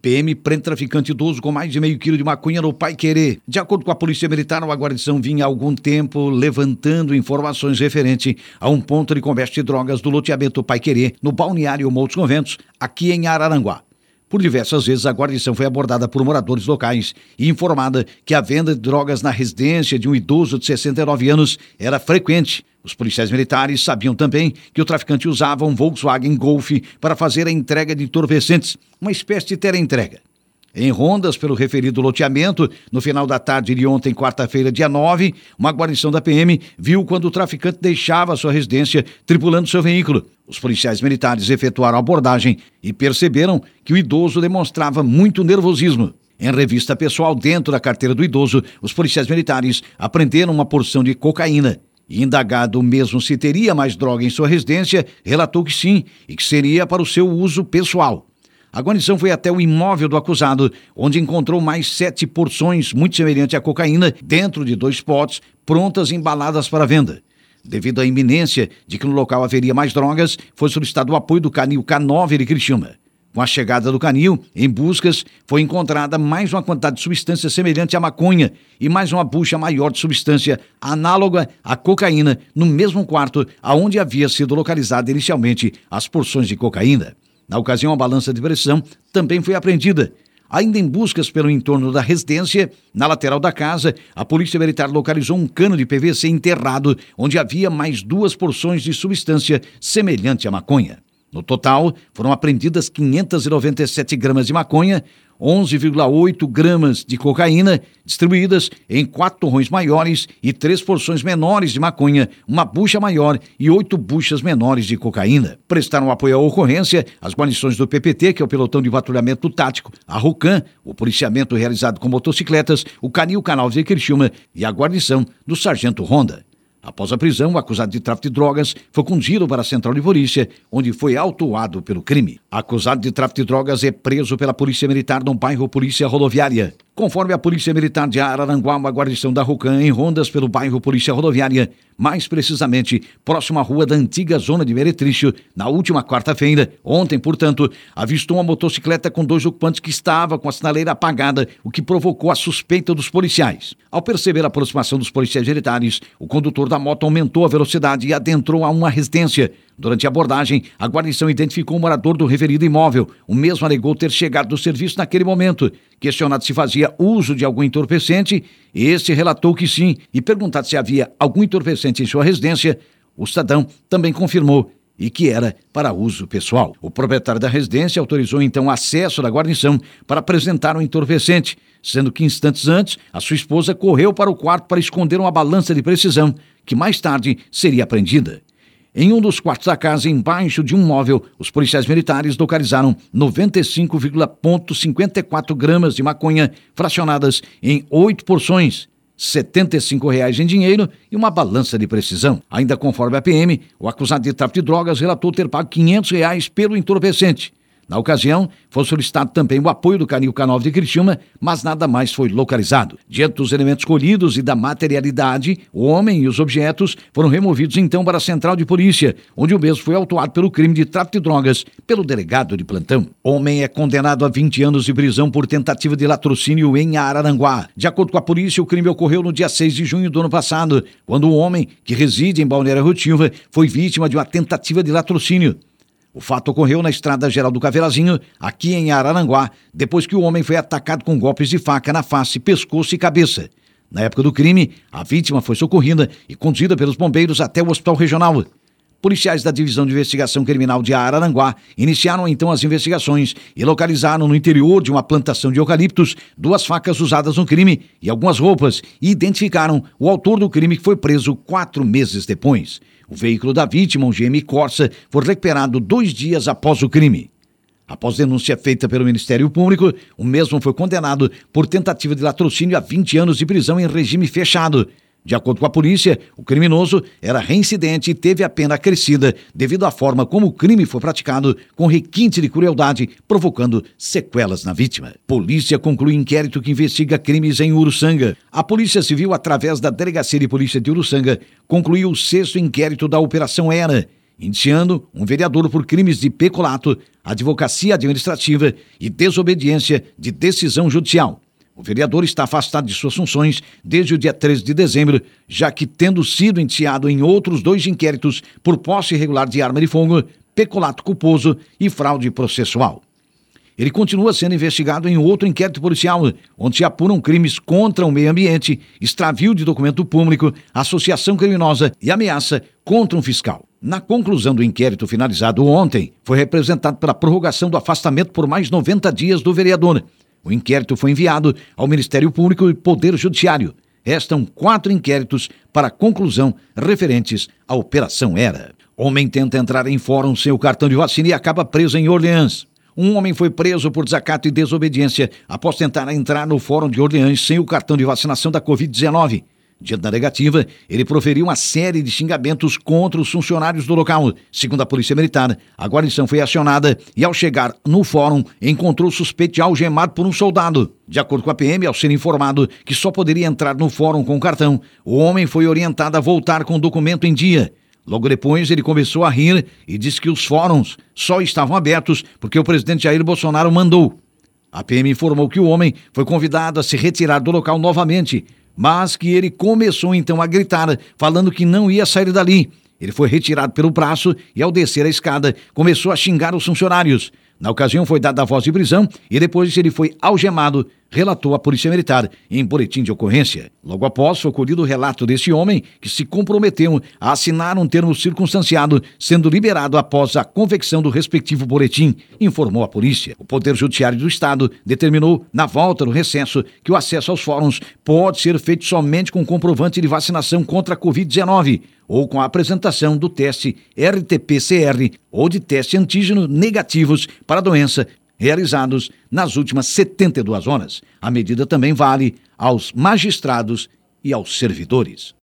PM prende traficante idoso com mais de meio quilo de maconha no Pai Querer. De acordo com a Polícia Militar, a guarnição vinha há algum tempo levantando informações referente a um ponto de comércio de drogas do loteamento Pai Querer, no balneário Montes Conventos, aqui em Araranguá. Por diversas vezes, a guarnição foi abordada por moradores locais e informada que a venda de drogas na residência de um idoso de 69 anos era frequente. Os policiais militares sabiam também que o traficante usava um Volkswagen Golf para fazer a entrega de entorpecentes, uma espécie de entrega. Em rondas pelo referido loteamento, no final da tarde de ontem, quarta-feira, dia 9, uma guarnição da PM viu quando o traficante deixava sua residência tripulando seu veículo. Os policiais militares efetuaram a abordagem e perceberam que o idoso demonstrava muito nervosismo. Em revista pessoal dentro da carteira do idoso, os policiais militares apreenderam uma porção de cocaína. E indagado mesmo se teria mais droga em sua residência, relatou que sim e que seria para o seu uso pessoal. A guarnição foi até o imóvel do acusado, onde encontrou mais sete porções muito semelhantes à cocaína dentro de dois potes, prontas embaladas para venda. Devido à iminência de que no local haveria mais drogas, foi solicitado o apoio do canil K9 de Criciúma. Com a chegada do canil, em buscas, foi encontrada mais uma quantidade de substância semelhante à maconha e mais uma bucha maior de substância análoga à cocaína no mesmo quarto aonde havia sido localizada inicialmente as porções de cocaína. Na ocasião, a balança de pressão também foi apreendida. Ainda em buscas pelo entorno da residência, na lateral da casa, a polícia militar localizou um cano de PVC enterrado, onde havia mais duas porções de substância semelhante à maconha. No total, foram apreendidas 597 gramas de maconha, 11,8 gramas de cocaína, distribuídas em quatro torrões maiores e três porções menores de maconha, uma bucha maior e oito buchas menores de cocaína. Prestaram apoio à ocorrência as guarnições do PPT, que é o Pelotão de Patrulhamento Tático, a RUCAM, o policiamento realizado com motocicletas, o Canil Canal de Criciúma e a guarnição do Sargento Honda. Após a prisão, o acusado de tráfico de drogas foi conduzido para a central de polícia, onde foi autuado pelo crime. Acusado de tráfico de drogas é preso pela Polícia Militar no bairro Polícia Rodoviária. Conforme a Polícia Militar de Araranguá, uma guarnição da RUCAM em rondas pelo bairro Polícia Rodoviária, mais precisamente próximo à rua da antiga zona de Meretrício, na última quarta-feira, ontem, portanto, avistou uma motocicleta com dois ocupantes que estava com a sinaleira apagada, o que provocou a suspeita dos policiais. Ao perceber a aproximação dos policiais militares, o condutor da moto aumentou a velocidade e adentrou a uma residência. Durante a abordagem, a guarnição identificou o morador do referido imóvel. O mesmo alegou ter chegado do serviço naquele momento. Questionado se fazia uso de algum entorpecente, este relatou que sim e perguntado se havia algum entorpecente em sua residência, o cidadão também confirmou e que era para uso pessoal. O proprietário da residência autorizou então o acesso da guarnição para apresentar o um entorpecente, sendo que instantes antes a sua esposa correu para o quarto para esconder uma balança de precisão, que mais tarde seria apreendida. Em um dos quartos da casa, embaixo de um móvel, os policiais militares localizaram 95,54 gramas de maconha fracionadas em oito porções, 75 reais em dinheiro e uma balança de precisão. Ainda conforme a PM, o acusado de tráfico de drogas relatou ter pago 500 reais pelo entorpecente. Na ocasião, foi solicitado também o apoio do Canil K9 de Criciúma, mas nada mais foi localizado. Diante dos elementos colhidos e da materialidade, o homem e os objetos foram removidos então para a central de polícia, onde o mesmo foi autuado pelo crime de tráfico de drogas pelo delegado de plantão. Homem é condenado a 20 anos de prisão por tentativa de latrocínio em Araranguá. De acordo com a polícia, o crime ocorreu no dia 6 de junho do ano passado, quando um homem que reside em Balneário Rotilva foi vítima de uma tentativa de latrocínio. O fato ocorreu na Estrada Geral do Caveirazinho, aqui em Araranguá, depois que o homem foi atacado com golpes de faca na face, pescoço e cabeça. Na época do crime, a vítima foi socorrida e conduzida pelos bombeiros até o hospital regional. Policiais da Divisão de Investigação Criminal de Araranguá iniciaram então as investigações e localizaram no interior de uma plantação de eucaliptos duas facas usadas no crime e algumas roupas e identificaram o autor do crime que foi preso quatro meses depois. O veículo da vítima, um GM Corsa, foi recuperado dois dias após o crime. Após denúncia feita pelo Ministério Público, o mesmo foi condenado por tentativa de latrocínio a 20 anos de prisão em regime fechado de acordo com a polícia, o criminoso era reincidente e teve a pena acrescida devido à forma como o crime foi praticado, com requinte de crueldade, provocando sequelas na vítima. Polícia conclui inquérito que investiga crimes em Uruçanga. A Polícia Civil, através da Delegacia de Polícia de Uruçanga, concluiu o sexto inquérito da Operação Era indiciando um vereador por crimes de peculato, advocacia administrativa e desobediência de decisão judicial. O vereador está afastado de suas funções desde o dia 13 de dezembro, já que, tendo sido indiciado em outros dois inquéritos por posse irregular de arma de fogo, peculato culposo e fraude processual. Ele continua sendo investigado em outro inquérito policial, onde se apuram crimes contra o meio ambiente, extravio de documento público, associação criminosa e ameaça contra um fiscal. Na conclusão do inquérito finalizado ontem, foi representado pela prorrogação do afastamento por mais 90 dias do vereador. O inquérito foi enviado ao Ministério Público e Poder Judiciário. Restam quatro inquéritos para conclusão referentes à Operação Era. Homem tenta entrar em fórum sem o cartão de vacina e acaba preso em Orleans. Um homem foi preso por desacato e desobediência após tentar entrar no Fórum de Orleans sem o cartão de vacinação da Covid-19. Diante da negativa, ele proferiu uma série de xingamentos contra os funcionários do local. Segundo a Polícia Militar, a guarnição foi acionada e, ao chegar no fórum, encontrou o suspeito algemado por um soldado. De acordo com a PM, ao ser informado que só poderia entrar no fórum com cartão, o homem foi orientado a voltar com o documento em dia. Logo depois, ele começou a rir e disse que os fóruns só estavam abertos porque o presidente Jair Bolsonaro mandou. A PM informou que o homem foi convidado a se retirar do local novamente, mas que ele começou então a gritar, falando que não ia sair dali. Ele foi retirado pelo braço e, ao descer a escada, começou a xingar os funcionários. Na ocasião, foi dada a voz de prisão e depois ele foi algemado, relatou a Polícia Militar em boletim de ocorrência. Logo após, foi colhido o relato desse homem que se comprometeu a assinar um termo circunstanciado, sendo liberado após a convecção do respectivo boletim, informou a polícia. O Poder Judiciário do Estado determinou, na volta do recesso, que o acesso aos fóruns pode ser feito somente com comprovante de vacinação contra a Covid-19 ou com a apresentação do teste RT-PCR ou de teste antígeno negativos para a doença realizados nas últimas 72 horas. A medida também vale aos magistrados e aos servidores.